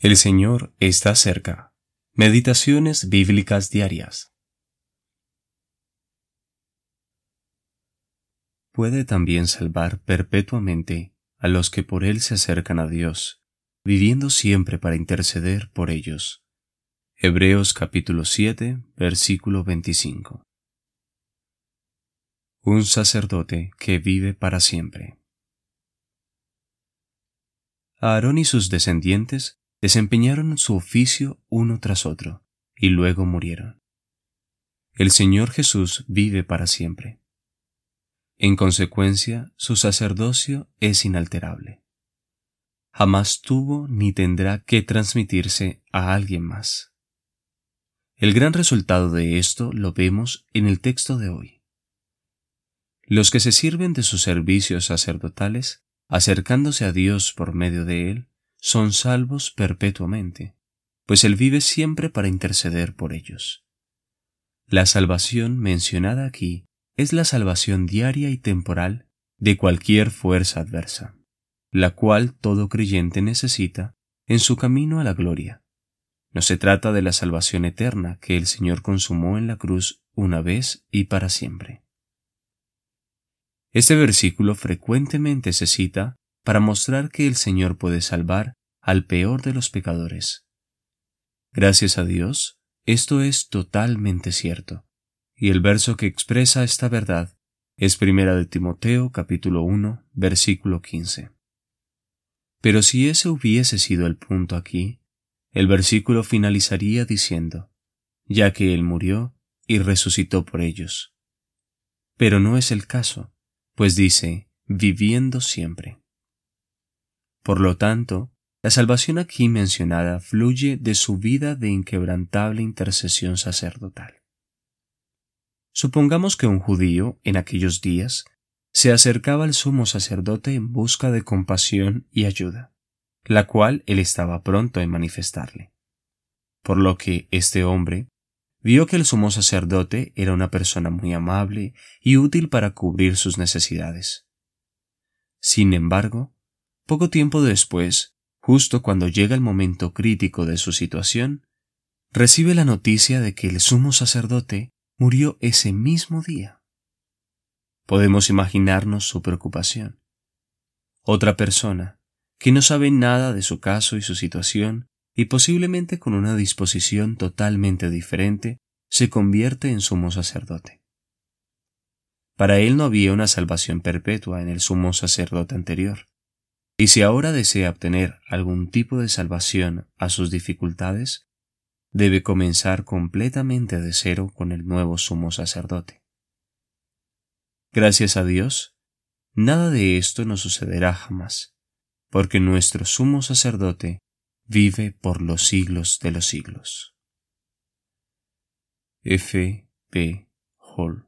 El Señor está cerca. Meditaciones bíblicas diarias. Puede también salvar perpetuamente a los que por Él se acercan a Dios, viviendo siempre para interceder por ellos. Hebreos capítulo 7, versículo 25. Un sacerdote que vive para siempre. Aarón y sus descendientes desempeñaron su oficio uno tras otro, y luego murieron. El Señor Jesús vive para siempre. En consecuencia, su sacerdocio es inalterable. Jamás tuvo ni tendrá que transmitirse a alguien más. El gran resultado de esto lo vemos en el texto de hoy. Los que se sirven de sus servicios sacerdotales, acercándose a Dios por medio de él, son salvos perpetuamente, pues Él vive siempre para interceder por ellos. La salvación mencionada aquí es la salvación diaria y temporal de cualquier fuerza adversa, la cual todo creyente necesita en su camino a la gloria. No se trata de la salvación eterna que el Señor consumó en la cruz una vez y para siempre. Este versículo frecuentemente se cita para mostrar que el Señor puede salvar al peor de los pecadores. Gracias a Dios, esto es totalmente cierto, y el verso que expresa esta verdad es primera de Timoteo capítulo 1 versículo 15. Pero si ese hubiese sido el punto aquí, el versículo finalizaría diciendo, ya que Él murió y resucitó por ellos. Pero no es el caso, pues dice, viviendo siempre. Por lo tanto, la salvación aquí mencionada fluye de su vida de inquebrantable intercesión sacerdotal. Supongamos que un judío, en aquellos días, se acercaba al sumo sacerdote en busca de compasión y ayuda, la cual él estaba pronto en manifestarle. Por lo que este hombre vio que el sumo sacerdote era una persona muy amable y útil para cubrir sus necesidades. Sin embargo, poco tiempo después, justo cuando llega el momento crítico de su situación, recibe la noticia de que el sumo sacerdote murió ese mismo día. Podemos imaginarnos su preocupación. Otra persona, que no sabe nada de su caso y su situación, y posiblemente con una disposición totalmente diferente, se convierte en sumo sacerdote. Para él no había una salvación perpetua en el sumo sacerdote anterior. Y si ahora desea obtener algún tipo de salvación a sus dificultades, debe comenzar completamente de cero con el nuevo sumo sacerdote. Gracias a Dios, nada de esto nos sucederá jamás, porque nuestro sumo sacerdote vive por los siglos de los siglos. F. P. Hall